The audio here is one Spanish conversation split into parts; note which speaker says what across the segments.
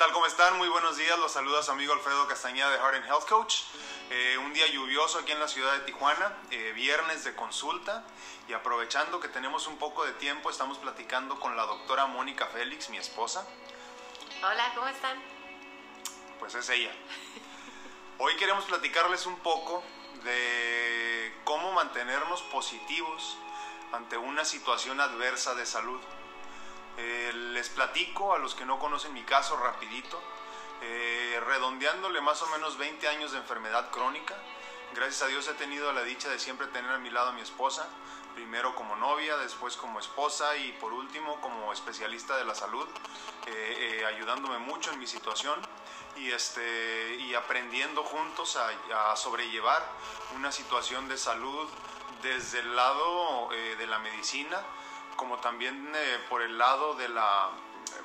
Speaker 1: tal? ¿Cómo están? Muy buenos días. Los saluda su amigo Alfredo Castañeda de Heart and Health Coach. Eh, un día lluvioso aquí en la ciudad de Tijuana, eh, viernes de consulta y aprovechando que tenemos un poco de tiempo, estamos platicando con la doctora Mónica Félix, mi esposa.
Speaker 2: Hola, ¿cómo están?
Speaker 1: Pues es ella. Hoy queremos platicarles un poco de cómo mantenernos positivos ante una situación adversa de salud. Eh, les platico a los que no conocen mi caso rapidito, eh, redondeándole más o menos 20 años de enfermedad crónica. Gracias a Dios he tenido la dicha de siempre tener a mi lado a mi esposa, primero como novia, después como esposa y por último como especialista de la salud, eh, ayudándome mucho en mi situación y, este, y aprendiendo juntos a, a sobrellevar una situación de salud desde el lado de la medicina, como también eh, por el lado de la,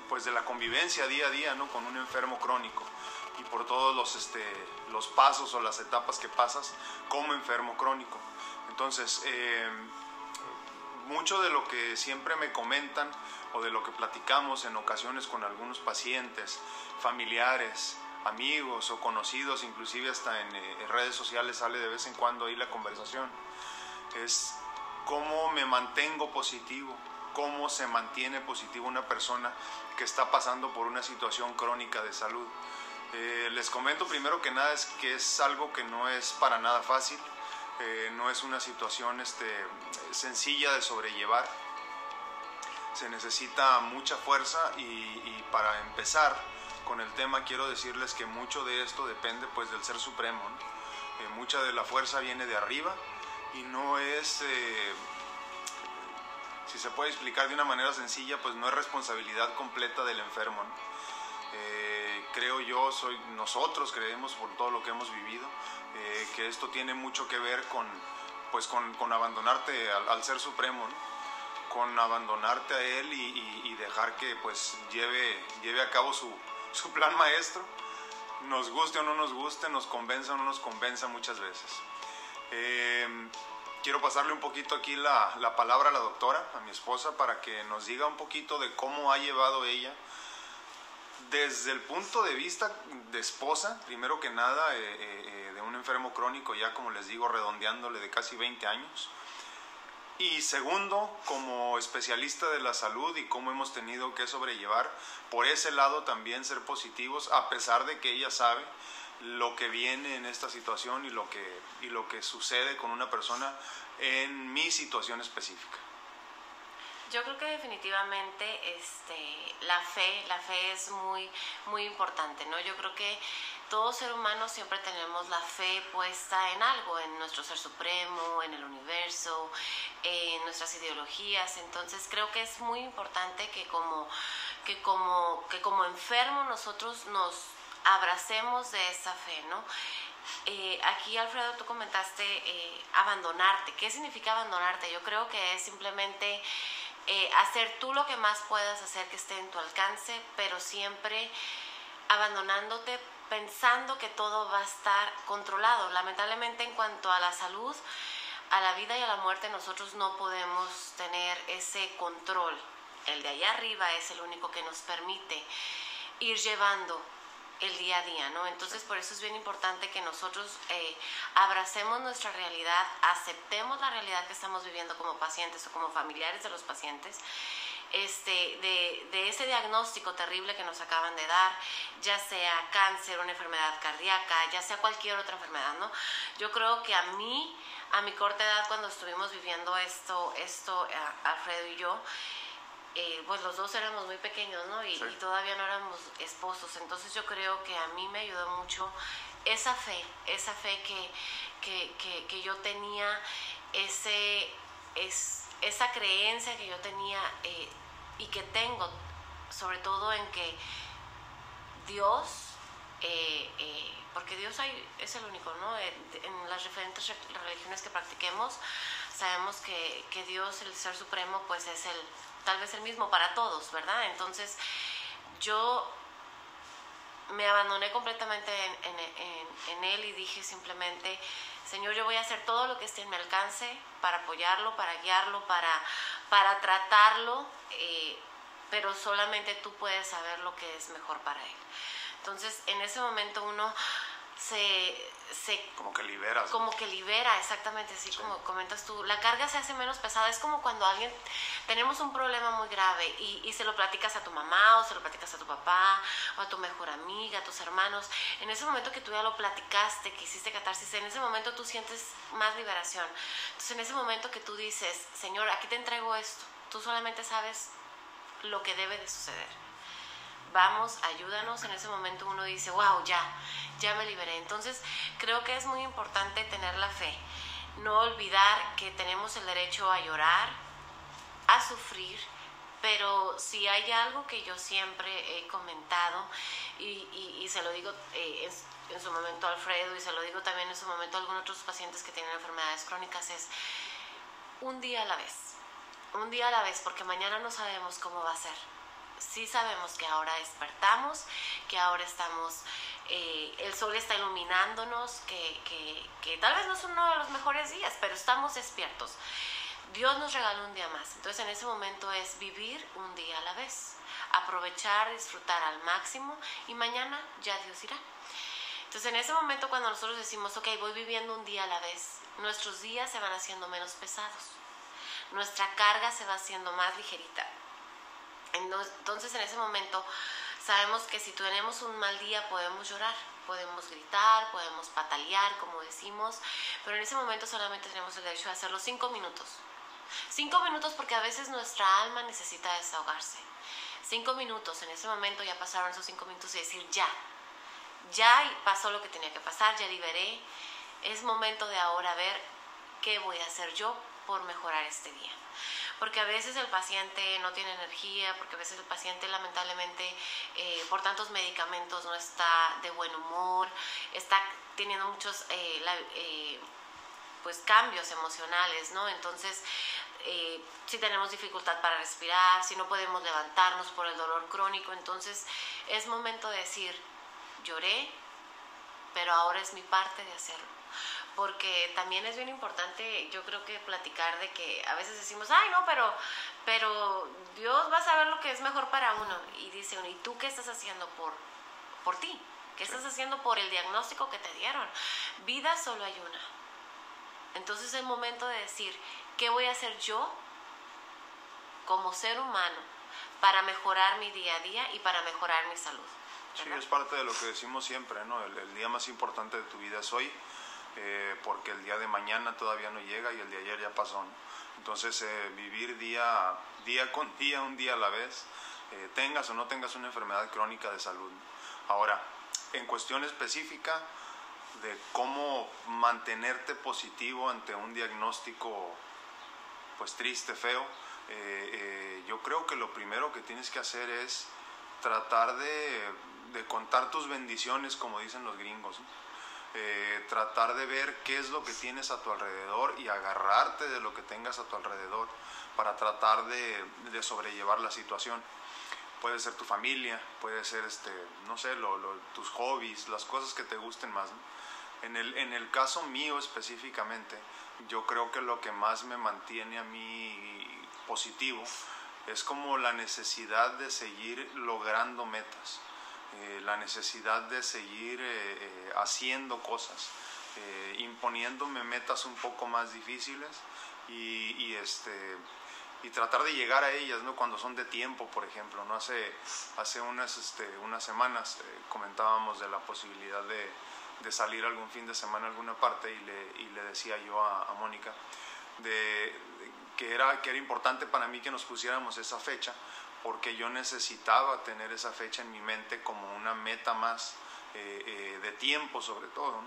Speaker 1: pues de la convivencia día a día ¿no? con un enfermo crónico y por todos los, este, los pasos o las etapas que pasas como enfermo crónico. Entonces, eh, mucho de lo que siempre me comentan o de lo que platicamos en ocasiones con algunos pacientes, familiares, amigos o conocidos, inclusive hasta en, eh, en redes sociales sale de vez en cuando ahí la conversación, es cómo me mantengo positivo, cómo se mantiene positivo una persona que está pasando por una situación crónica de salud. Eh, les comento primero que nada es que es algo que no es para nada fácil, eh, no es una situación este, sencilla de sobrellevar. Se necesita mucha fuerza y, para empezar con el tema quiero decirles que mucho de esto depende pues del Ser Supremo. Eh, mucha de la fuerza viene de arriba y no es si se puede explicar de una manera sencilla, pues no es responsabilidad completa del enfermo. Eh, creo yo, soy, nosotros creemos por todo lo que hemos vivido, eh, que esto tiene mucho que ver con, pues con, abandonarte al, Ser Supremo, con abandonarte a Él y, dejar que pues lleve, lleve a cabo su, su plan maestro, nos guste o no nos guste, nos convenza o no nos convenza muchas veces. Eh, quiero pasarle un poquito aquí la, la, palabra a la doctora, a mi esposa, para que nos diga un poquito de cómo ha llevado ella desde el punto de vista de esposa, primero que nada, eh, eh, eh, de un enfermo crónico, ya como les digo, redondeándole de casi 20 años. Y segundo, como especialista de la salud y cómo hemos tenido que sobrellevar, por ese lado también ser positivos, a pesar de que ella sabe lo que viene en esta situación y lo que, y lo que sucede con una persona en mi situación específica.
Speaker 2: Yo creo que definitivamente este, la fe, la fe es muy, muy importante, ¿no? Yo creo que todo ser humano siempre tenemos la fe puesta en algo, en nuestro ser supremo, en el universo, en nuestras ideologías. Entonces creo que es muy importante que como, que como, que como enfermo nosotros nos abracemos de esa fe, ¿no? Eh, aquí, Alfredo, tú comentaste eh, abandonarte. ¿Qué significa abandonarte? Yo creo que es simplemente eh, hacer tú lo que más puedas hacer que esté en tu alcance, pero siempre abandonándote pensando que todo va a estar controlado. Lamentablemente en cuanto a la salud, a la vida y a la muerte, nosotros no podemos tener ese control. El de allá arriba es el único que nos permite ir llevando el día a día, ¿no? Entonces por eso es bien importante que nosotros eh, abracemos nuestra realidad, aceptemos la realidad que estamos viviendo como pacientes o como familiares de los pacientes, este, de, de, ese diagnóstico terrible que nos acaban de dar, ya sea cáncer, una enfermedad cardíaca, ya sea cualquier otra enfermedad, ¿no? Yo creo que a mí, a mi corta edad, cuando estuvimos viviendo esto, esto eh, Alfredo y yo, eh, pues los dos éramos muy pequeños, ¿no? Y, todavía no éramos esposos. Entonces yo creo que a mí me ayudó mucho esa fe, esa fe que, que, yo tenía, ese, es, esa creencia que yo tenía eh, y que tengo, sobre todo en que Dios, eh, porque Dios hay, es el único, ¿no? En las diferentes religiones que practiquemos, sabemos que, que Dios, el Ser Supremo, pues es el tal vez el mismo para todos, ¿verdad? Entonces yo me abandoné completamente en, él y dije simplemente, Señor, yo voy a hacer todo lo que esté en mi alcance para apoyarlo, para guiarlo, para, para tratarlo. Eh, pero solamente tú puedes saber lo que es mejor para él. Entonces, en ese momento uno se, se
Speaker 1: como que liberas
Speaker 2: como que libera exactamente así como comentas tú. La carga se hace menos pesada es como cuando alguien tenemos un problema muy grave y, y, se lo platicas a tu mamá o se lo platicas a tu papá o a tu mejor amiga a tus hermanos. En ese momento que tú ya lo platicaste que hiciste catarsis en ese momento tú sientes más liberación. Entonces en ese momento que tú dices señor aquí te entrego esto tú solamente sabes lo que debe de suceder. Vamos, ayúdanos, en ese momento uno dice, wow, ya, ya me liberé. Entonces, creo que es muy importante tener la fe, no olvidar que tenemos el derecho a llorar, a sufrir, pero si hay algo que yo siempre he comentado y, se lo digo eh, en, su momento a Alfredo y se lo digo también en su momento a algunos otros pacientes que tienen enfermedades crónicas es un día a la vez, un día a la vez, porque mañana no sabemos cómo va a ser. Sí sabemos que ahora despertamos, que ahora estamos, eh, el sol está iluminándonos, que, que, tal vez no es uno de los mejores días, pero estamos despiertos. Dios nos regaló un día más. Entonces en ese momento es vivir un día a la vez, aprovechar, disfrutar al máximo y mañana ya Dios irá. Entonces en ese momento cuando nosotros decimos, ok, voy viviendo un día a la vez, nuestros días se van haciendo menos pesados, nuestra carga se va haciendo más ligerita entonces en ese momento sabemos que si tenemos un mal día podemos llorar, podemos gritar, podemos patalear, como decimos, pero en ese momento solamente tenemos el derecho de hacerlo cinco minutos. Cinco minutos porque a veces nuestra alma necesita desahogarse. Cinco minutos, en ese momento ya pasaron esos cinco minutos y decir ya, ya pasó lo que tenía que pasar, ya liberé. Es momento de ahora ver qué voy a hacer yo por mejorar este día porque a veces el paciente no tiene energía, porque a veces el paciente lamentablemente eh, por tantos medicamentos no está de buen humor, está teniendo muchos eh, eh, pues cambios emocionales, ¿no? Entonces, si tenemos dificultad para respirar, si no podemos levantarnos por el dolor crónico, entonces es momento de decir, lloré, pero ahora es mi parte de hacerlo porque también es bien importante, yo creo que platicar de que a veces decimos, ay, no, pero, pero Dios va a saber lo que es mejor para uno. Y dice uno, ¿y tú qué estás haciendo por, por ti? ¿Qué estás haciendo por el diagnóstico que te dieron? Vida solo hay una. Entonces es el momento de decir, ¿qué voy a hacer yo como ser humano para mejorar mi día a día y para mejorar mi salud?
Speaker 1: Sí, es parte de lo que decimos siempre, ¿no? el día más importante de tu vida es hoy eh, porque el día de mañana todavía no llega y el de ayer ya pasó. Entonces, eh, vivir día, día con día, un día a la vez, eh, tengas o no tengas una enfermedad crónica de salud. Ahora, en cuestión específica de cómo mantenerte positivo ante un diagnóstico pues triste, feo, yo creo que lo primero que tienes que hacer es tratar de, de contar tus bendiciones, como dicen los gringos. Eh, tratar de ver qué es lo que tienes a tu alrededor y agarrarte de lo que tengas a tu alrededor para tratar de, sobrellevar la situación. Puede ser tu familia, puede ser, este, no sé, tus hobbies, las cosas que te gusten más. En, el, en el caso mío específicamente, yo creo que lo que más me mantiene a mí positivo es como la necesidad de seguir logrando metas. Eh, la necesidad de seguir eh, eh, haciendo cosas, imponiéndome metas un poco más difíciles y, este, y tratar de llegar a ellas, ¿no? Cuando son de tiempo, por ejemplo, ¿no? Hace, hace unas, este, unas semanas comentábamos de la posibilidad de, de, salir algún fin de semana a alguna parte y le, y le decía yo a, Mónica de, que, era, que era importante para mí que nos pusiéramos esa fecha porque yo necesitaba tener esa fecha en mi mente como una meta más eh, eh, de tiempo sobre todo,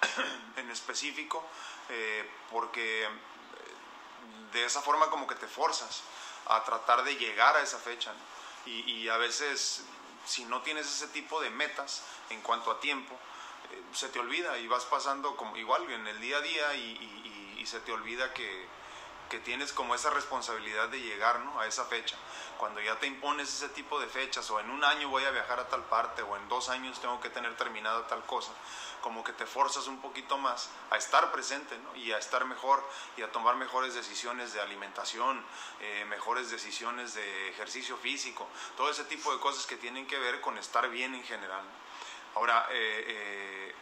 Speaker 1: en específico, eh, porque de esa forma como que te forzas a tratar de llegar a esa fecha y, a veces si no tienes ese tipo de metas en cuanto a tiempo, se te olvida y vas pasando como igual en el día a día y se te olvida que, que tienes como esa responsabilidad de llegar ¿no? a esa fecha. cuando ya te impones ese tipo de fechas, o en un año voy a viajar a tal parte, o en dos años tengo que tener terminada tal cosa, como que te forzas un poquito más a estar presente ¿no? y a estar mejor y a tomar mejores decisiones de alimentación, eh, mejores decisiones de ejercicio físico, todo ese tipo de cosas que tienen que ver con estar bien en general. Ahora, eh, eh,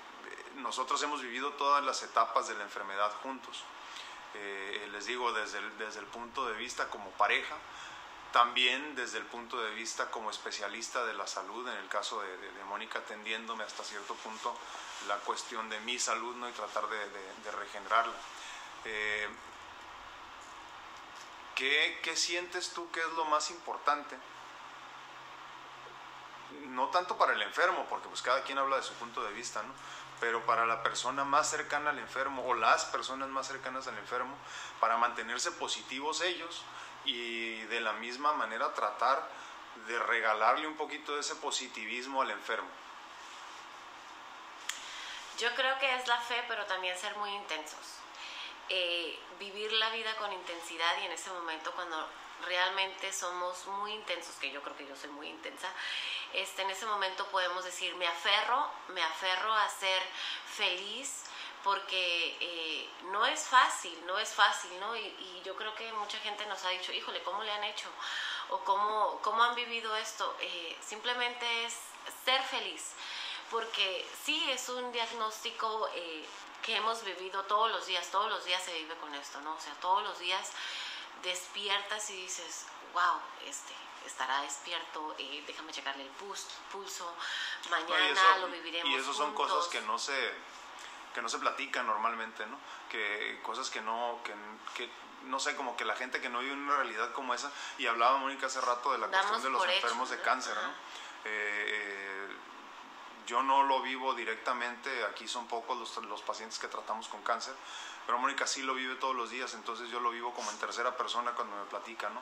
Speaker 1: nosotros hemos vivido todas las etapas de la enfermedad juntos. Les digo, desde el, desde el punto de vista como pareja, también desde el punto de vista como especialista de la salud, en el caso de, Mónica, atendiéndome hasta cierto punto la cuestión de mi salud ¿no? y tratar de, regenerarla. Eh, ¿qué, sientes tú que es lo más importante? No tanto para el enfermo, porque pues cada quien habla de su punto de vista, ¿no? Pero para la persona más cercana al enfermo o las personas más cercanas al enfermo, para mantenerse positivos ellos y de la misma manera tratar de regalarle un poquito de ese positivismo al enfermo.
Speaker 2: Yo creo que es la fe, pero también ser muy intensos. Eh, vivir la vida con intensidad y en ese momento cuando realmente somos muy intensos, que yo creo que yo soy muy intensa, este, en ese momento podemos decir, me aferro, me aferro a ser feliz, porque eh, no es fácil, no es fácil, ¿no? Y, yo creo que mucha gente nos ha dicho, híjole, ¿cómo le han hecho? O cómo, cómo han vivido esto. Eh, simplemente es ser feliz porque sí es un diagnóstico eh, que hemos vivido todos los días, todos los días se vive con esto, ¿no? O sea, todos los días despiertas y dices, wow, este, estará despierto, eh, déjame checarle el pulso, mañana lo viviremos.
Speaker 1: Y eso son cosas que no se que no se platican normalmente, ¿no? Que cosas que no, que, que, no sé, como que la gente que no vive una realidad como esa, y hablaba Mónica hace rato de la cuestión de los enfermos de cáncer, ¿no? Eh, yo no lo vivo directamente, aquí son pocos los, los, pacientes que tratamos con cáncer, pero Mónica sí lo vive todos los días, entonces yo lo vivo como en tercera persona cuando me platica ¿no?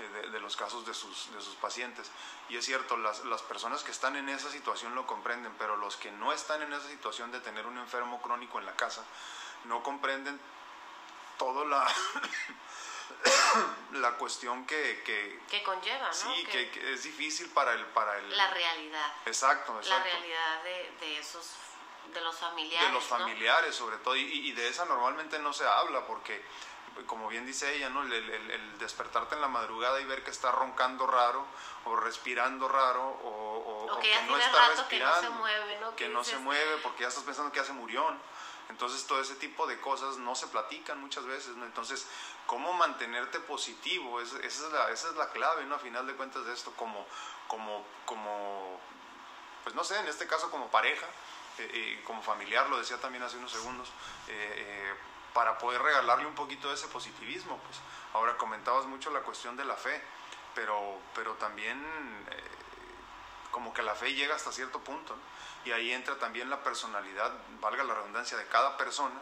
Speaker 1: Eh, de, los casos de sus, de sus pacientes. Y es cierto, las, las personas que están en esa situación lo comprenden, pero los que no están en esa situación de tener un enfermo crónico en la casa, no comprenden todo la... la cuestión que,
Speaker 2: que, conlleva, ¿no?
Speaker 1: Sí, que, es difícil para el, para el...
Speaker 2: La realidad.
Speaker 1: Exacto, exacto.
Speaker 2: La realidad de, de esos, de los familiares.
Speaker 1: De los familiares, sobre todo, y, y, de esa normalmente no se habla porque, como bien dice ella, ¿no? El, el, despertarte en la madrugada y ver que está roncando raro, o respirando raro, o,
Speaker 2: o, que, no está respirando. Que no se mueve, ¿no?
Speaker 1: Que no se mueve porque ya estás pensando que hace murión. Entonces todo ese tipo de cosas no se platican muchas veces, ¿no? Entonces, ¿cómo mantenerte positivo? esa, es la, esa es la clave, ¿no? A final de cuentas de esto, como, como, como pues no sé, en este caso como pareja, eh, eh, como familiar, lo decía también hace unos segundos, eh, para poder regalarle un poquito de ese positivismo. Pues ahora comentabas mucho la cuestión de la fe, pero, pero también como que la fe llega hasta cierto punto, ¿no? Y ahí entra también la personalidad, valga la redundancia, de cada persona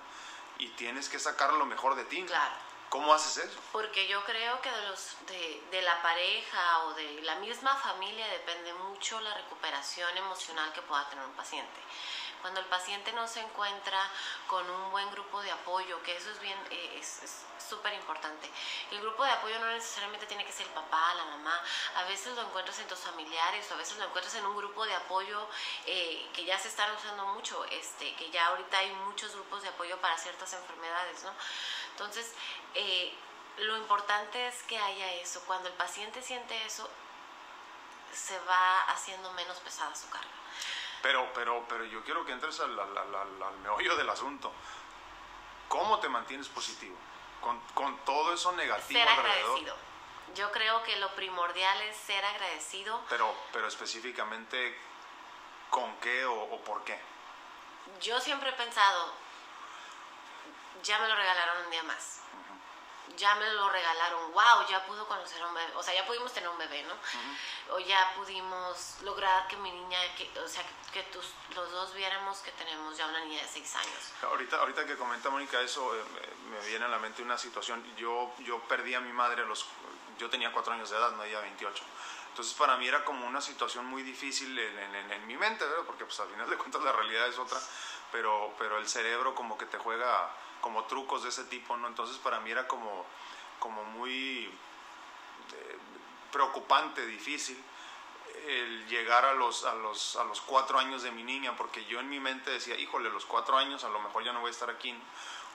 Speaker 1: y tienes que sacar lo mejor de ti.
Speaker 2: Claro.
Speaker 1: ¿Cómo haces eso?
Speaker 2: Porque yo creo que de, los, de, de, la pareja o de la misma familia depende mucho la recuperación emocional que pueda tener un paciente. Cuando el paciente no se encuentra con un buen grupo de apoyo, que eso es bien, eh, es súper importante. El grupo de apoyo no necesariamente tiene que ser el papá, la mamá, a veces lo encuentras en tus familiares o a veces lo encuentras en un grupo de apoyo eh, que ya se están usando mucho, este, que ya ahorita hay muchos grupos de apoyo para ciertas enfermedades, ¿no? Entonces, eh, lo importante es que haya eso. Cuando el paciente siente eso, se va haciendo menos pesada su carga.
Speaker 1: Pero, pero, pero yo quiero que entres al, al, meollo del asunto. ¿Cómo te mantienes positivo? Con, con todo eso negativo
Speaker 2: ser agradecido. Yo creo que lo primordial es ser agradecido.
Speaker 1: Pero, pero específicamente, ¿con qué o, o por qué?
Speaker 2: Yo siempre he pensado, ya me lo regalaron un día más ya me lo regalaron, wow, ya pudo conocer a un bebé, o sea, ya pudimos tener un bebé, ¿no? O ya pudimos lograr que mi niña, que, o sea, que, tus, los dos viéramos que tenemos ya una niña de seis años.
Speaker 1: Ahorita, ahorita que comenta Mónica eso, eh, me viene a la mente una situación, yo, yo perdí a mi madre a los, yo tenía cuatro años de edad, no ella 28. Entonces para mí era como una situación muy difícil en, en, en mi mente, ¿verdad? porque pues al final de cuentas la realidad es otra, pero, pero el cerebro como que te juega como trucos de ese tipo, ¿no? Entonces para mí era como, como muy... Eh, preocupante, difícil, el llegar a los, a, los, a los cuatro años de mi niña, porque yo en mi mente decía, híjole, los cuatro años a lo mejor ya no voy a estar aquí,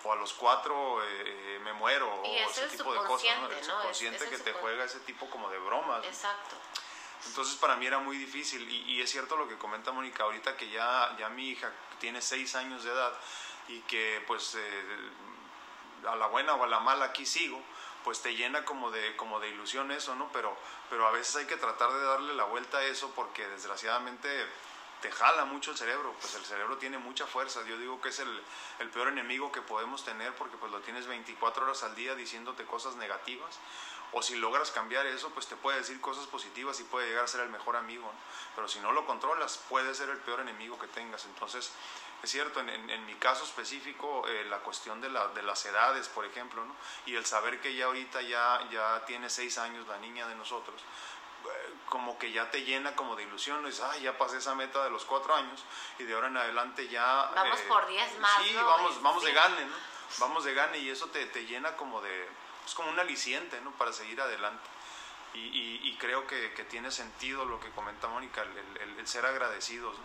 Speaker 1: o a los cuatro eh, me muero, o ese tipo de cosas, ¿no? El subconsciente que te juega ese tipo como de bromas.
Speaker 2: Exacto.
Speaker 1: Entonces para mí era muy difícil y, es cierto lo que comenta Mónica ahorita que ya, ya mi hija tiene seis años de edad y que pues eh, a la buena o a la mala aquí sigo, pues te llena como de, como de ilusión eso, ¿no? Pero, pero a veces hay que tratar de darle la vuelta a eso porque desgraciadamente te jala mucho el cerebro, pues el cerebro tiene mucha fuerza, yo digo que es el, el, peor enemigo que podemos tener porque pues lo tienes 24 horas al día diciéndote cosas negativas, o si logras cambiar eso, pues te puede decir cosas positivas y puede llegar a ser el mejor amigo, pero si no lo controlas, puede ser el peor enemigo que tengas, entonces es cierto, en, en, mi caso específico, eh, la cuestión de, la, de, las edades, por ejemplo, ¿no? y el saber que ya ahorita ya, ya tiene seis años la niña de nosotros, eh, como que ya te llena como de ilusión, ¿no? dices, ya pasé esa meta de los cuatro años y de ahora en adelante ya...
Speaker 2: Vamos eh, por diez más.
Speaker 1: Sí, vamos, vamos de gane, ¿no? Vamos de gane y eso te, te llena como de... Es como un aliciente, ¿no? Para seguir adelante. Y, creo que, tiene sentido lo que comenta Mónica, el, ser agradecidos.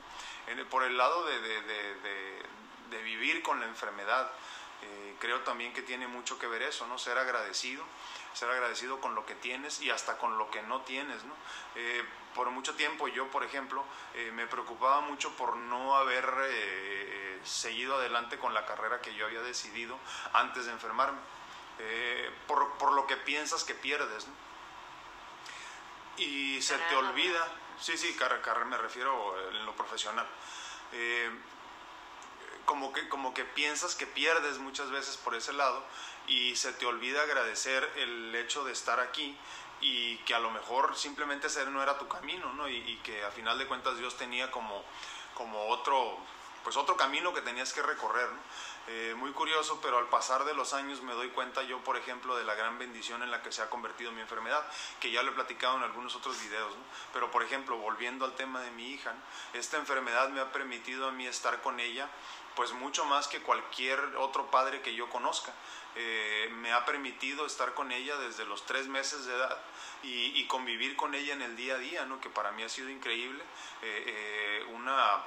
Speaker 1: por el lado de, vivir con la enfermedad, eh, creo también que tiene mucho que ver eso, ¿no? Ser agradecido, ser agradecido con lo que tienes y hasta con lo que no tienes, ¿no? Eh, por mucho tiempo yo, por ejemplo, eh, me preocupaba mucho por no haber seguido adelante con la carrera que yo había decidido antes de enfermarme, por, por, lo que piensas que pierdes, ¿no? y se te olvida, sí, sí, carrera, me refiero en lo profesional, eh, como, que, como que piensas que pierdes muchas veces por ese lado y se te olvida agradecer el hecho de estar aquí y que a lo mejor simplemente ser no era tu camino, ¿no? Y, y que a final de cuentas Dios tenía como, como otro, pues otro camino que tenías que recorrer, ¿no? Eh, muy curioso, pero al pasar de los años me doy cuenta yo, por ejemplo, de la gran bendición en la que se ha convertido mi enfermedad, que ya lo he platicado en algunos otros videos, pero por ejemplo, volviendo al tema de mi hija, esta enfermedad me ha permitido a mí estar con ella, pues mucho más que cualquier otro padre que yo conozca. Eh, me ha permitido estar con ella desde los tres meses de edad y, convivir con ella en el día a día, ¿no? que para mí ha sido increíble, eh, una,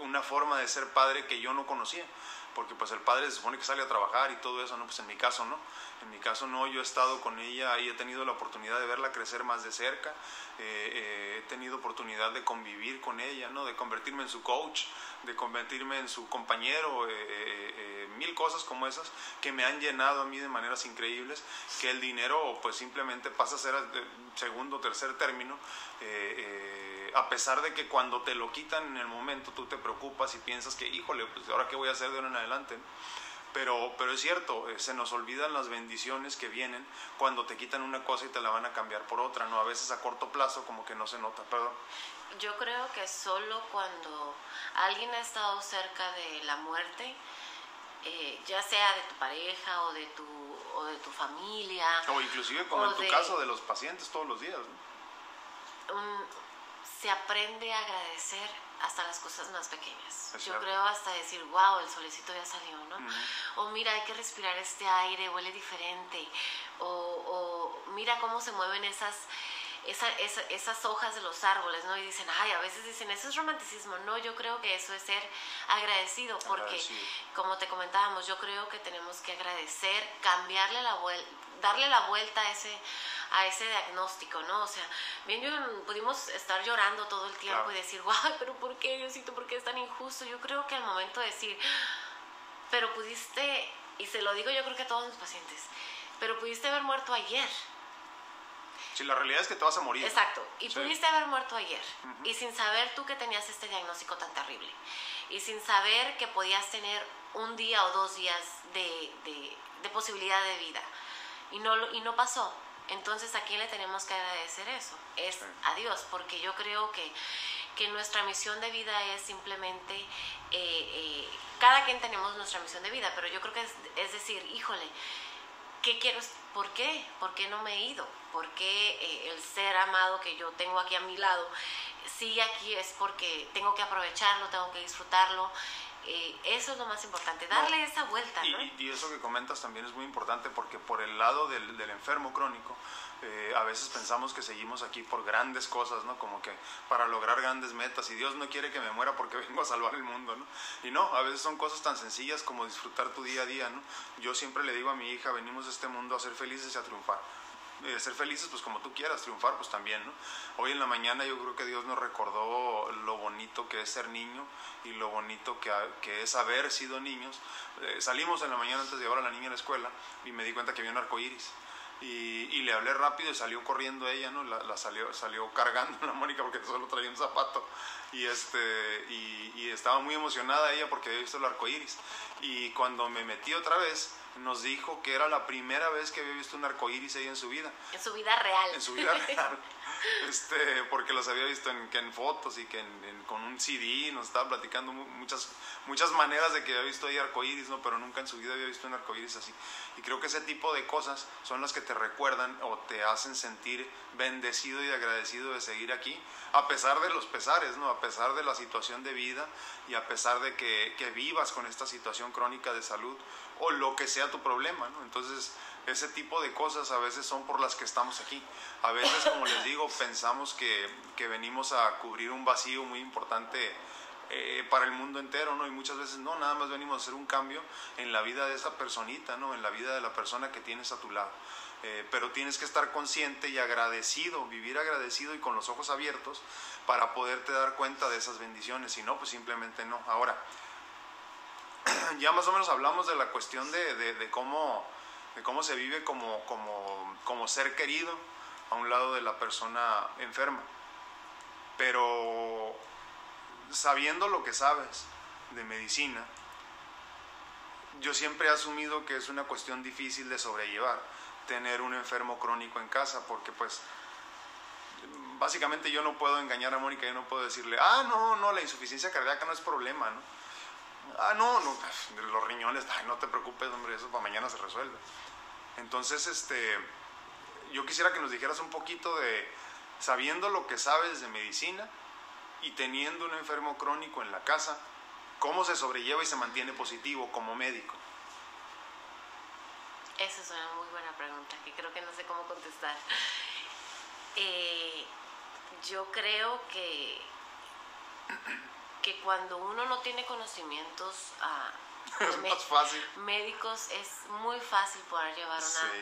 Speaker 1: una forma de ser padre que yo no conocía porque pues el padre se supone que sale a trabajar y todo eso, ¿no? Pues en mi caso no, en mi caso no, yo he estado con ella y he tenido la oportunidad de verla crecer más de cerca, eh, eh, he tenido oportunidad de convivir con ella, ¿no? De convertirme en su coach, de convertirme en su compañero, eh, mil cosas como esas que me han llenado a mí de maneras increíbles, que el dinero pues simplemente pasa a ser segundo, tercer término a pesar de que cuando te lo quitan en el momento tú te preocupas y piensas que, híjole, pues ahora qué voy a hacer de ahora en adelante. Pero, pero es cierto, eh, se nos olvidan las bendiciones que vienen cuando te quitan una cosa y te la van a cambiar por otra, ¿no? A veces a corto plazo como que no se nota, perdón.
Speaker 2: Yo creo que solo cuando alguien ha estado cerca de la muerte, eh, ya sea de tu pareja o de tu, o de tu familia.
Speaker 1: O inclusive como en tu caso de los pacientes todos los días.
Speaker 2: ¿no? Se aprende a agradecer hasta las cosas más pequeñas. Yo creo hasta decir, wow, el solecito ya salió, ¿no? O mira, hay que respirar este aire, huele diferente. O, mira cómo se mueven esas, esas hojas de los árboles, ¿no? Y dicen, ay, a veces dicen, eso es romanticismo. No, yo creo que eso es ser agradecido, porque como te comentábamos, yo creo que tenemos que agradecer, cambiarle la vuelta, darle la vuelta a ese a ese diagnóstico, ¿no? O sea, bien yo, pudimos estar llorando todo el tiempo y decir, guay, pero ¿por qué, Diosito? ¿Por qué es tan injusto? Yo creo que al momento de decir, pero pudiste, y se lo digo yo creo que a todos mis pacientes, pero pudiste haber muerto ayer.
Speaker 1: Si la realidad es que te vas a morir.
Speaker 2: Exacto. Y pudiste haber muerto ayer. Y sin saber tú que tenías este diagnóstico tan terrible. Y sin saber que podías tener un día o dos días de, de, de posibilidad de vida. Y no, y no pasó. Entonces, ¿a quién le tenemos que agradecer eso? Es a Dios, porque yo creo que, que nuestra misión de vida es simplemente, eh, eh, cada quien tenemos nuestra misión de vida, pero yo creo que es, decir, híjole, ¿qué quiero? ¿Por qué? ¿Por qué no me he ido? ¿Por qué eh, el ser amado que yo tengo aquí a mi lado sigue aquí? Es porque tengo que aprovecharlo, tengo que disfrutarlo Eh, eso es lo más importante, darle esa vuelta. ¿no?
Speaker 1: Y, eso que comentas también es muy importante porque por el lado del, del enfermo crónico, eh, a veces pensamos que seguimos aquí por grandes cosas, ¿no? Como que para lograr grandes metas y Dios no quiere que me muera porque vengo a salvar el mundo, ¿no? Y no, a veces son cosas tan sencillas como disfrutar tu día a día, ¿no? Yo siempre le digo a mi hija, venimos a este mundo a ser felices y a triunfar. Ser felices, pues como tú quieras, triunfar, pues también, ¿no? Hoy en la mañana yo creo que Dios nos recordó lo bonito que es ser niño y lo bonito que, que es haber sido niños. Eh, salimos en la mañana antes de llevar a la niña a la escuela y me di cuenta que había un arco iris y, le hablé rápido y salió corriendo ella, ¿no? La, salió, salió cargando la Mónica porque solo traía un zapato y, este, y, estaba muy emocionada ella porque había visto el arco iris. Y cuando me metí otra vez, nos dijo que era la primera vez que había visto un arco iris ella en su vida.
Speaker 2: En su vida real.
Speaker 1: En su vida real. este, porque los había visto en, que en fotos y que con un CD nos estaba platicando muchas, muchas maneras de que había visto ahí arcoíris, ¿no? pero nunca en su vida había visto un arcoíris así. Y creo que ese tipo de cosas son las que te recuerdan o te hacen sentir bendecido y agradecido de seguir aquí, a pesar de los pesares, ¿no? a pesar de la situación de vida y a pesar de que, que vivas con esta situación crónica de salud o lo que sea tu problema. ¿no? Entonces, ese tipo de cosas a veces son por las que estamos aquí. A veces, como les digo, pensamos que, que venimos a cubrir un vacío muy importante eh, para el mundo entero, ¿no? Y muchas veces no, nada más venimos a hacer un cambio en la vida de esa personita, ¿no? En la vida de la persona que tienes a tu lado. Eh, pero tienes que estar consciente y agradecido, vivir agradecido y con los ojos abiertos para poderte dar cuenta de esas bendiciones. Si no, pues simplemente no. Ahora, ya más o menos hablamos de la cuestión de, cómo de cómo se vive como, como ser querido a un lado de la persona enferma. Pero sabiendo lo que sabes de medicina, yo siempre he asumido que es una cuestión difícil de sobrellevar tener un enfermo crónico en casa, porque pues básicamente yo no puedo engañar a Mónica, yo no puedo decirle, ah, no, no, la insuficiencia cardíaca no es problema, ¿no? Ah, no, no, los riñones, no te preocupes, hombre, eso para mañana se resuelve. Entonces, este, yo quisiera que nos dijeras un poquito de, sabiendo lo que sabes de medicina y teniendo un enfermo crónico en la casa, ¿cómo se sobrelleva y se mantiene positivo como médico?
Speaker 2: Esa es una muy buena pregunta que creo que no sé cómo contestar. Eh, yo creo que, que cuando uno no tiene conocimientos a
Speaker 1: es más fácil.
Speaker 2: médicos es muy fácil poder llevar una,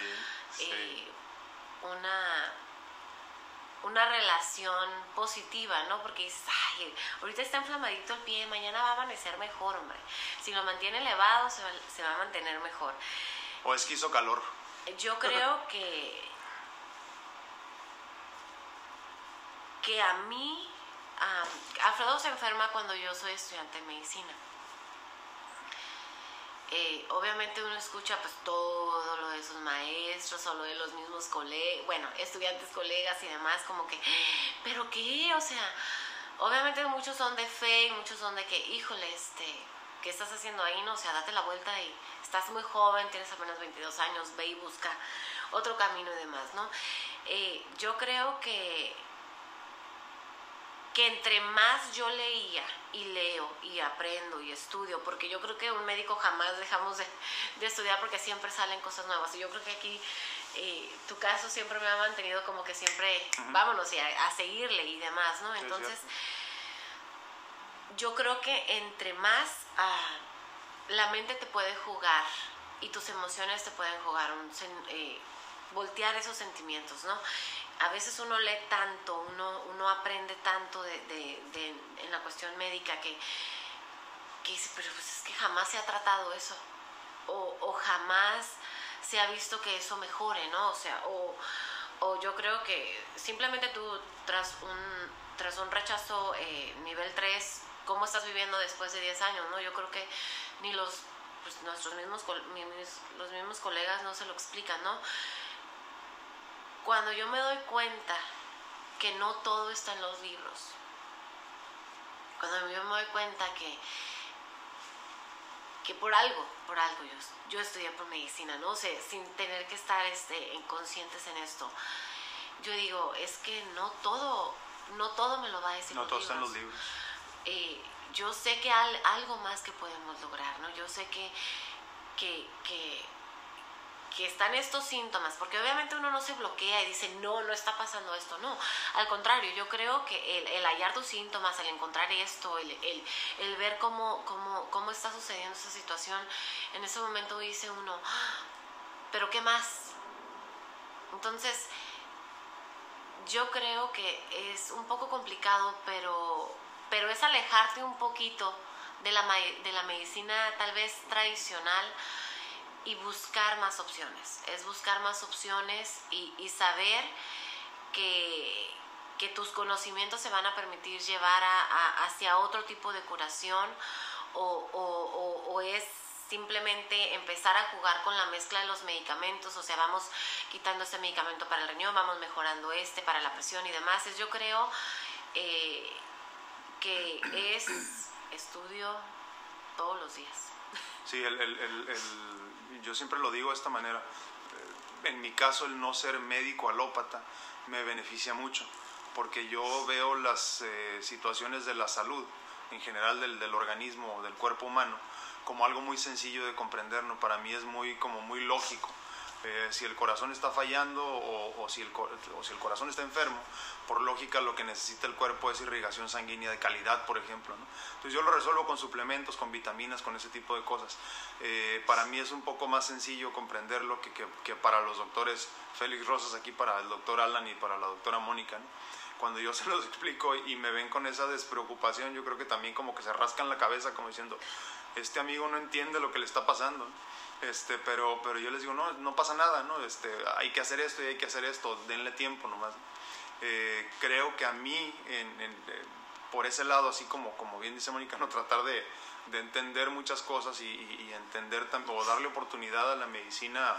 Speaker 2: eh, una, una relación positiva, ¿no? Porque dices, ay, ahorita está inflamadito el pie, mañana va a amanecer mejor, hombre. Si lo mantiene elevado, se va, se va a mantener mejor.
Speaker 1: O es que hizo calor.
Speaker 2: Yo creo que, que a mí, Alfredo se enferma cuando yo soy estudiante de medicina. Eh, obviamente uno escucha pues todo lo de sus maestros o lo de los mismos colegas, bueno, estudiantes, colegas y demás, como que, pero qué, o sea, obviamente muchos son de fe y muchos son de que, híjole, este, ¿qué estás haciendo ahí? No, o sea, date la vuelta y estás muy joven, tienes apenas 22 años, ve y busca otro camino y demás, ¿no? Eh, yo creo que que entre más yo leía y leo y aprendo y estudio, porque yo creo que un médico jamás dejamos de, estudiar porque siempre salen cosas nuevas. Y yo creo que aquí eh, tu caso siempre me ha mantenido como que siempre, vámonos, y a, seguirle y demás, ¿no? Entonces, yo creo que entre más ah, la mente te puede jugar y tus emociones te pueden jugar, un, eh, voltear esos sentimientos, ¿no? A veces uno lee tanto, uno, uno aprende tanto de, en la cuestión médica que, que dice, pero pues es que jamás se ha tratado eso, o, jamás se ha visto que eso mejore, ¿no? O sea, o, yo creo que simplemente tú tras un, tras un rechazo eh, nivel 3, ¿cómo estás viviendo después de 10 años, no? Yo creo que ni los, pues, nuestros mismos, los mismos colegas no se lo explican, ¿no? Cuando yo me doy cuenta que no todo está en los libros, cuando yo me doy cuenta que, que por algo, por algo yo, yo estudié por medicina, no sé, sin tener que estar este, conscientes en esto, yo digo, es que no todo, no todo me lo va a decir.
Speaker 1: No todo está en los libros.
Speaker 2: Eh, yo sé que hay algo más que podemos lograr, ¿no? Yo sé que, que, que, que están estos síntomas, porque obviamente uno no se bloquea y dice, no, no está pasando esto, no. Al contrario, yo creo que el, hallar tus síntomas, el encontrar esto, el, el, el ver cómo, cómo, cómo está sucediendo esa situación, en ese momento dice uno, "Ah, pero ¿qué más? Entonces, yo creo que es un poco complicado, pero, pero es alejarte un poquito de la, de la medicina tal vez tradicional y buscar más opciones. Es buscar más opciones y, y saber que, que tus conocimientos se van a permitir llevar a- a- hacia otro tipo de curación o, es simplemente empezar a jugar con la mezcla de los medicamentos, o sea, vamos quitando este medicamento para el riñón, vamos mejorando este para la presión y demás. Es, yo creo eh, que es estudio todos los días.
Speaker 1: Sí, el- el- el- yo siempre lo digo de esta manera. Eh, En mi caso, el no ser médico alópata me beneficia mucho, porque yo veo las eh, situaciones de la salud, en general del, del organismo, del cuerpo humano, como algo muy sencillo de comprender. ¿no? Para mí es muy, como muy lógico. Eh, si el corazón está fallando o, o si el, o si el corazón está enfermo, por lógica lo que necesita el cuerpo es irrigación sanguínea de calidad, por ejemplo. ¿no? Entonces yo lo resuelvo con suplementos, con vitaminas, con ese tipo de cosas. Eh, para mí es un poco más sencillo comprenderlo que, que, que para los doctores Félix Rosas aquí, para el doctor Alan y para la doctora Mónica. ¿no? Cuando yo se los explico y me ven con esa despreocupación, yo creo que también como que se rascan la cabeza como diciendo, este amigo no entiende lo que le está pasando. Este, pero, pero yo les digo, no, no pasa nada, ¿no? Este, hay que hacer esto y hay que hacer esto, denle tiempo nomás. Eh, creo que a mí, en- eh, por ese lado, así como, como bien dice Mónica, no tratar de, de entender muchas cosas y, entender tam- o darle oportunidad a la medicina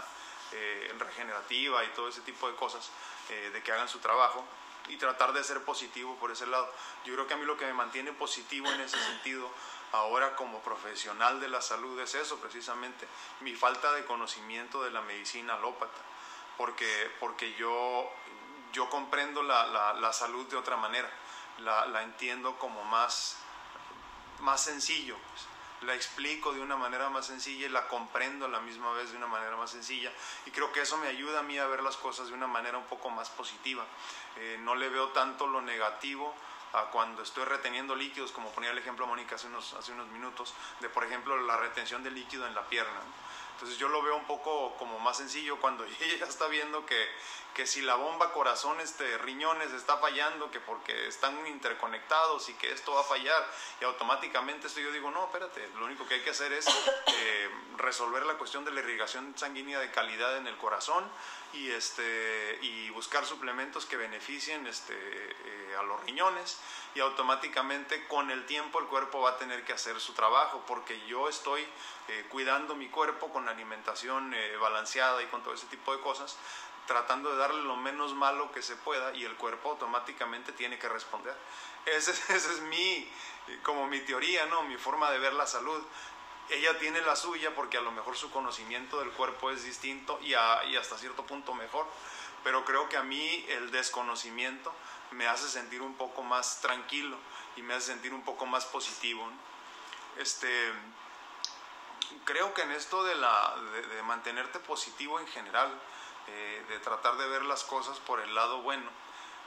Speaker 1: eh, regenerativa y todo ese tipo de cosas, eh, de que hagan su trabajo y tratar de ser positivo por ese lado. Yo creo que a mí lo que me mantiene positivo en ese sentido ahora como profesional de la salud es eso precisamente, mi falta de conocimiento de la medicina alópata, porque, porque yo, yo comprendo la, la- salud de otra manera, la, la entiendo como más, más sencillo, pues. la explico de una manera más sencilla y la comprendo a la misma vez de una manera más sencilla y creo que eso me ayuda a mí a ver las cosas de una manera un poco más positiva. Eh, no le veo tanto lo negativo a cuando estoy reteniendo líquidos, como ponía el ejemplo Mónica hace unos, hace unos minutos, de por ejemplo la retención de líquido en la pierna. Entonces yo lo veo un poco como más sencillo cuando ella ya está viendo que, que si la bomba corazón, este, riñones está fallando, que porque están interconectados y que esto va a fallar, y automáticamente esto yo digo, no, espérate, lo único que hay que hacer es eh, resolver la cuestión de la irrigación sanguínea de calidad en el corazón y, este, y buscar suplementos que beneficien este, eh, a los riñones y automáticamente con el tiempo el cuerpo va a tener que hacer su trabajo porque yo estoy eh, cuidando mi cuerpo con alimentación eh, balanceada y con todo ese tipo de cosas tratando de darle lo menos malo que se pueda y el cuerpo automáticamente tiene que responder. Esa es, esa es mi, como mi teoría, ¿no? Mi forma de ver la salud. Ella tiene la suya porque a lo mejor su conocimiento del cuerpo es distinto y, a- y hasta cierto punto mejor, pero creo que a mí el desconocimiento me hace sentir un poco más tranquilo y me hace sentir un poco más positivo. ¿no? Este, creo que en esto de, la, de, de mantenerte positivo en general, eh, de tratar de ver las cosas por el lado bueno,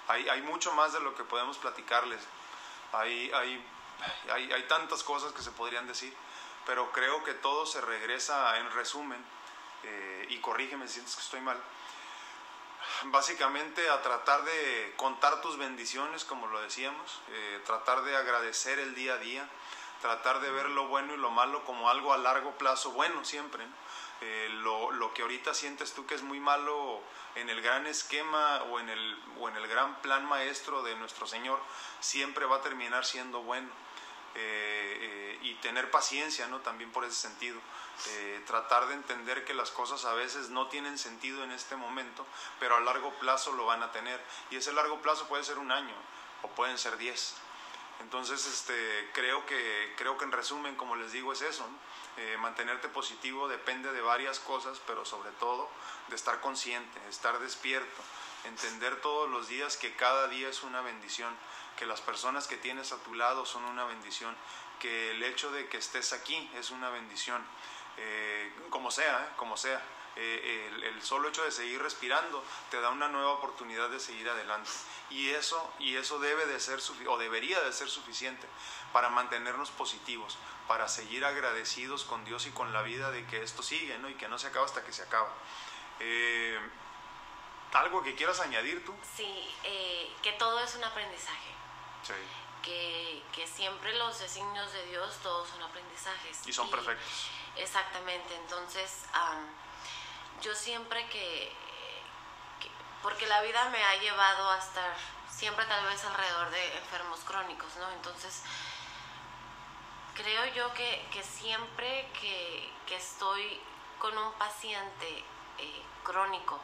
Speaker 1: hay, hay mucho más de lo que podemos platicarles. Hay, hay, hay, hay tantas cosas que se podrían decir, pero creo que todo se regresa en resumen, eh, y corrígeme si sientes que estoy mal, básicamente a tratar de contar tus bendiciones, como lo decíamos, eh, tratar de agradecer el día a día, tratar de ver lo bueno y lo malo como algo a largo plazo bueno siempre. Eh, lo, lo que ahorita sientes tú que es muy malo en el gran esquema o en el, o en el gran plan maestro de nuestro Señor, siempre va a terminar siendo bueno. Eh, eh, y tener paciencia, ¿no? También por ese sentido. Tratar de entender que las cosas a veces no tienen sentido en este momento, pero a largo plazo lo van a tener. Y ese largo plazo puede ser un año o pueden ser diez. Entonces, este, creo, que, creo que en resumen, como les digo, es eso. Eh, mantenerte positivo depende de varias cosas, pero sobre todo de estar consciente, estar despierto, entender todos los días que cada día es una bendición. que las personas que tienes a tu lado son una bendición, que el hecho de que estés aquí es una bendición, eh, como sea, ¿eh? como sea. Eh, el, el, solo hecho de seguir respirando te da una nueva oportunidad de seguir adelante. Y eso, y eso debe de ser, o debería de ser suficiente para mantenernos positivos, para seguir agradecidos con Dios y con la vida de que esto sigue, ¿no? Y que no se acaba hasta que se acaba. Eh, ¿Algo que quieras añadir tú?
Speaker 2: Sí, eh, que todo es un aprendizaje.
Speaker 1: Sí.
Speaker 2: Que, que, siempre los designios de Dios, todos son aprendizajes.
Speaker 1: Y son perfectos.
Speaker 2: Exactamente, entonces yo siempre que, que, porque la vida me ha llevado a estar siempre tal vez alrededor de enfermos crónicos, ¿no? Entonces, creo yo que, que siempre que, que, estoy con un paciente eh, crónico,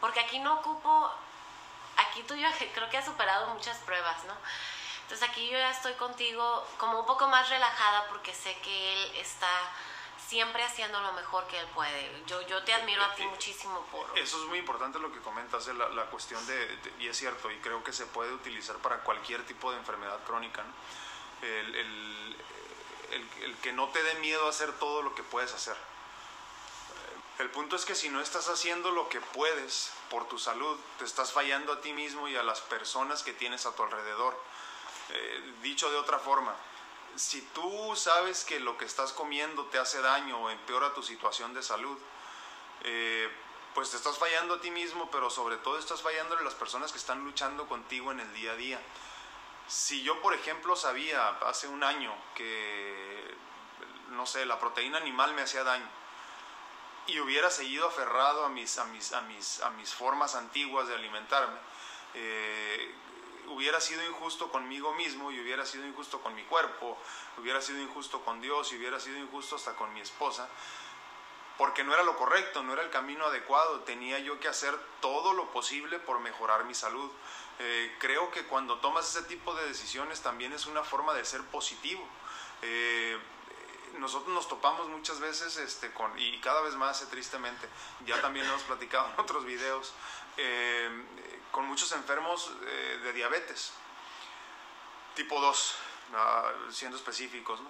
Speaker 2: porque aquí no ocupo, aquí tú yo creo que has superado muchas pruebas, ¿no? Entonces aquí yo ya estoy contigo como un poco más relajada porque sé que él está siempre haciendo lo mejor que él puede. Yo, yo te admiro a ti eh, muchísimo por...
Speaker 1: Eso es muy importante lo que comentas, la, la cuestión de, y es cierto, y creo que se puede utilizar para cualquier tipo de enfermedad crónica. ¿no? El, el, el, el, que no te dé miedo a hacer todo lo que puedes hacer. El punto es que si no estás haciendo lo que puedes por tu salud, te estás fallando a ti mismo y a las personas que tienes a tu alrededor. Eh, dicho de otra forma, si tú sabes que lo que estás comiendo te hace daño o empeora tu situación de salud, eh, pues te estás fallando a ti mismo, pero sobre todo estás fallando a las personas que están luchando contigo en el día a día. Si yo, por ejemplo, sabía hace un año que, no sé, la proteína animal me hacía daño y hubiera seguido aferrado a mis, a mis, a mis, a mis formas antiguas de alimentarme, eh, hubiera sido injusto conmigo mismo y hubiera sido injusto con mi cuerpo, hubiera sido injusto con Dios y hubiera sido injusto hasta con mi esposa, porque no era lo correcto, no era el camino adecuado, tenía yo que hacer todo lo posible por mejorar mi salud. Eh, creo que cuando tomas ese tipo de decisiones también es una forma de ser positivo. Eh, nosotros nos topamos muchas veces este, con, y cada vez más eh, tristemente, ya también hemos platicado en otros videos, con muchos enfermos eh, de diabetes, tipo 2, ah, siendo específicos,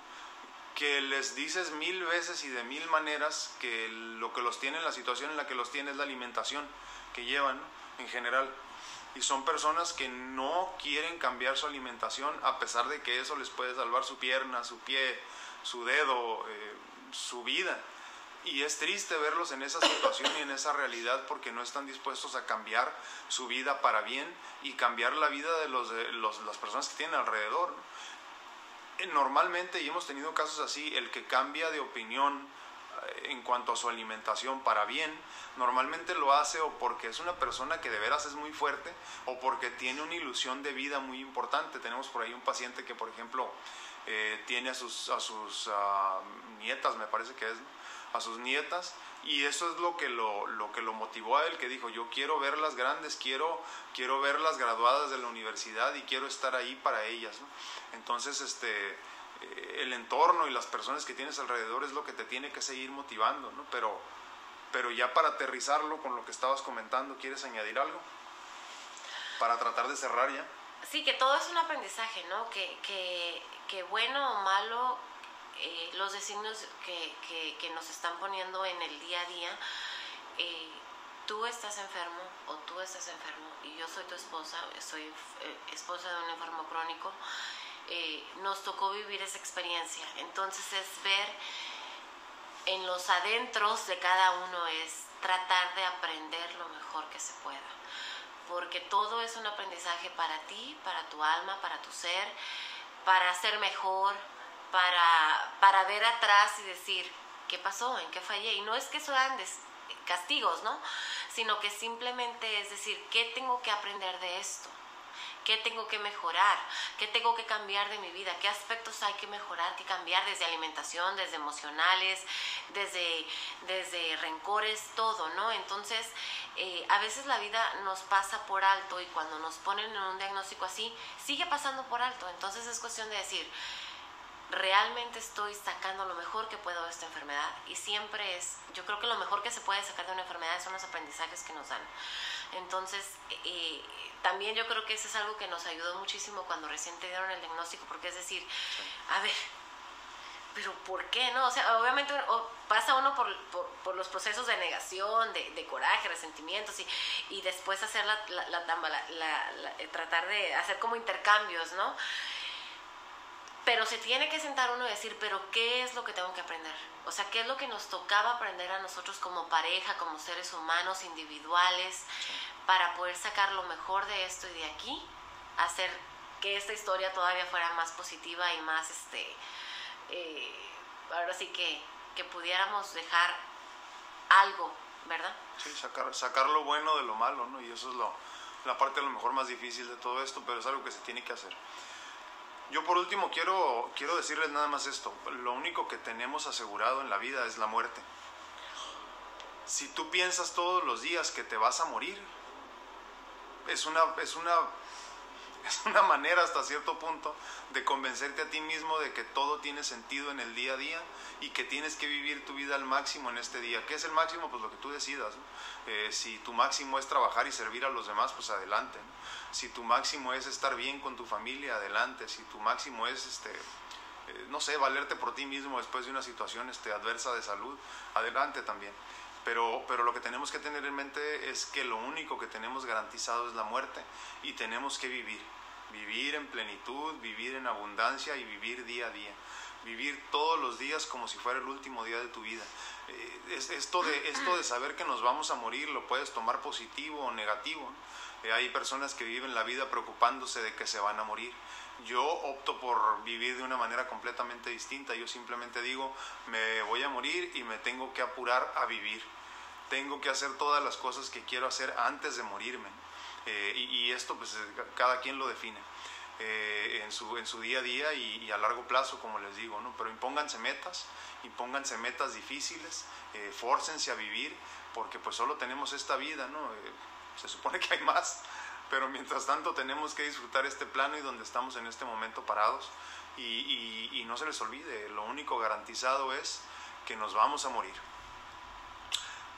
Speaker 1: que les dices mil veces y de mil maneras que lo que los tiene, la situación en la que los tiene es la alimentación que llevan en general. Y son personas que no quieren cambiar su alimentación a pesar de que eso les puede salvar su pierna, su pie, su dedo, eh, su vida. Y es triste verlos en esa situación y en esa realidad porque no están dispuestos a cambiar su vida para bien y cambiar la vida de, los, de los, las personas que tienen alrededor. Eh, normalmente, y hemos tenido casos así, el que cambia de opinión eh, en cuanto a su alimentación para bien, normalmente lo hace o porque es una persona que de veras es muy fuerte o porque tiene una ilusión de vida muy importante. Tenemos por ahí un paciente que, por ejemplo, eh, tiene a sus, a sus uh, nietas, me parece que es, a sus nietas y eso es lo que lo, lo, que lo motivó a él, que dijo, yo quiero verlas grandes, quiero, quiero verlas graduadas de la universidad y quiero estar ahí para ellas. Entonces, este, eh, el entorno y las personas que tienes alrededor es lo que te tiene que seguir motivando, ¿no? pero, pero ya para aterrizarlo con lo que estabas comentando, ¿quieres añadir algo? Para tratar de cerrar ya.
Speaker 2: Sí, que todo es un aprendizaje, ¿no? Que, que, que bueno o malo eh, los designios que, que, nos están poniendo en el día a día, eh, tú estás enfermo o tú estás enfermo y yo soy tu esposa, soy eh, esposa de un enfermo crónico, nos tocó vivir esa experiencia. Entonces es ver en los adentros de cada uno, es tratar de aprender lo mejor que se pueda. Porque todo es un aprendizaje para ti, para tu alma, para tu ser, para ser mejor, para, para ver atrás y decir, ¿qué pasó? ¿En qué fallé? Y no es que sean castigos, ¿no? Sino que simplemente es decir, ¿qué tengo que aprender de esto? ¿Qué tengo que mejorar? ¿Qué tengo que cambiar de mi vida? ¿Qué aspectos hay que mejorar, que cambiar desde alimentación, desde emocionales, desde, desde rencores, todo, ¿no? Entonces, eh, a veces la vida nos pasa por alto y cuando nos ponen en un diagnóstico así, sigue pasando por alto. Entonces es cuestión de decir, realmente estoy sacando lo mejor que puedo de esta enfermedad y siempre es, yo creo que lo mejor que se puede sacar de una enfermedad son los aprendizajes que nos dan. Entonces, eh, también yo creo que eso es algo que nos ayudó muchísimo cuando recién te dieron el diagnóstico, porque es decir, a ver, pero ¿por qué no? O sea, obviamente pasa uno por, por, los procesos de negación, de, de coraje, resentimientos y, y, después hacer la, la, la, eh, tratar de hacer como intercambios, ¿no? Pero se tiene que sentar uno y decir, pero ¿qué es lo que tengo que aprender? O sea, ¿qué es lo que nos tocaba aprender a nosotros como pareja, como seres humanos, individuales, para poder sacar lo mejor de esto y de aquí, hacer que esta historia todavía fuera más positiva y más, este, eh, ahora sí que, que pudiéramos dejar algo, ¿verdad?
Speaker 1: Sí, sacar, sacar lo bueno de lo malo, ¿no? Y eso es lo, la parte a lo mejor más difícil de todo esto, pero es algo que se tiene que hacer. Yo por último quiero, quiero decirles nada más esto, lo único que tenemos asegurado en la vida es la muerte. Si tú piensas todos los días que te vas a morir, es una, es una es una manera hasta cierto punto de convencerte a ti mismo de que todo tiene sentido en el día a día y que tienes que vivir tu vida al máximo en este día. ¿Qué es el máximo? Pues lo que tú decidas. Eh, si tu máximo es trabajar y servir a los demás, pues adelante. Si tu máximo es estar bien con tu familia, adelante. Si tu máximo es, este, eh, no sé, valerte por ti mismo después de una situación este, adversa de salud, adelante también. Pero, pero lo que tenemos que tener en mente es que lo único que tenemos garantizado es la muerte y tenemos que vivir vivir en plenitud, vivir en abundancia y vivir día a día. Vivir todos los días como si fuera el último día de tu vida. Eh, esto, de, esto de saber que nos vamos a morir lo puedes tomar positivo o negativo. Eh, hay personas que viven la vida preocupándose de que se van a morir. Yo opto por vivir de una manera completamente distinta. Yo simplemente digo, me voy a morir y me tengo que apurar a vivir. Tengo que hacer todas las cosas que quiero hacer antes de morirme. Eh, y, esto pues cada quien lo define eh, en, su, en su día a día y, a largo plazo, como les digo, ¿no? Pero impónganse metas, impónganse metas difíciles, eh, a vivir, porque pues solo tenemos esta vida, ¿no? Eh, se supone que hay más, pero mientras tanto tenemos que disfrutar este plano y donde estamos en este momento parados y, y no se les olvide, lo único garantizado es que nos vamos a morir.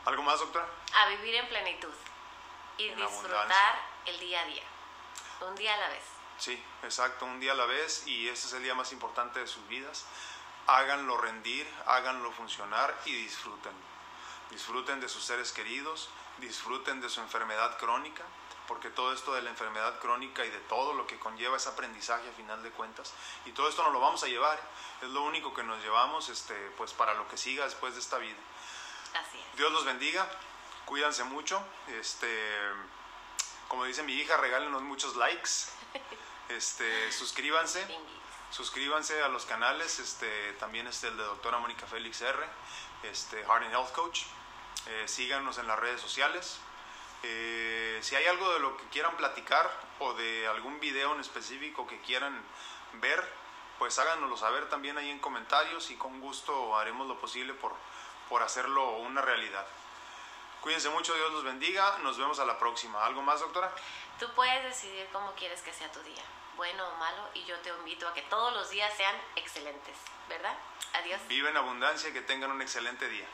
Speaker 1: ¿Algo más, doctora?
Speaker 2: A vivir en plenitud y disfrutar el día a día, un día a la vez.
Speaker 1: Sí, exacto, un día a la vez y ese es el día más importante de sus vidas. Háganlo rendir, háganlo funcionar y disfruten. Disfruten de sus seres queridos, disfruten de su enfermedad crónica, porque todo esto de la enfermedad crónica y de todo lo que conlleva ese aprendizaje a final de cuentas, y todo esto nos lo vamos a llevar, es lo único que nos llevamos este, pues para lo que siga después de esta vida.
Speaker 2: Así es.
Speaker 1: Dios los bendiga, cuídense mucho. Este, como dice mi hija, regálenos muchos likes. Este, suscríbanse. Suscríbanse a los canales, este, también es el de doctora Mónica Félix R, este, Heart and Health Coach. Eh, síganos en las redes sociales. Eh, si hay algo de lo que quieran platicar o de algún video en específico que quieran ver, pues háganoslo saber también ahí en comentarios y con gusto haremos lo posible por, por hacerlo una realidad. Cuídense mucho, Dios los bendiga. Nos vemos a la próxima. ¿Algo más, doctora?
Speaker 2: Tú puedes decidir cómo quieres que sea tu día, bueno o malo, y yo te invito a que todos los días sean excelentes, ¿verdad? Adiós.
Speaker 1: Vive en abundancia y que tengan un excelente día.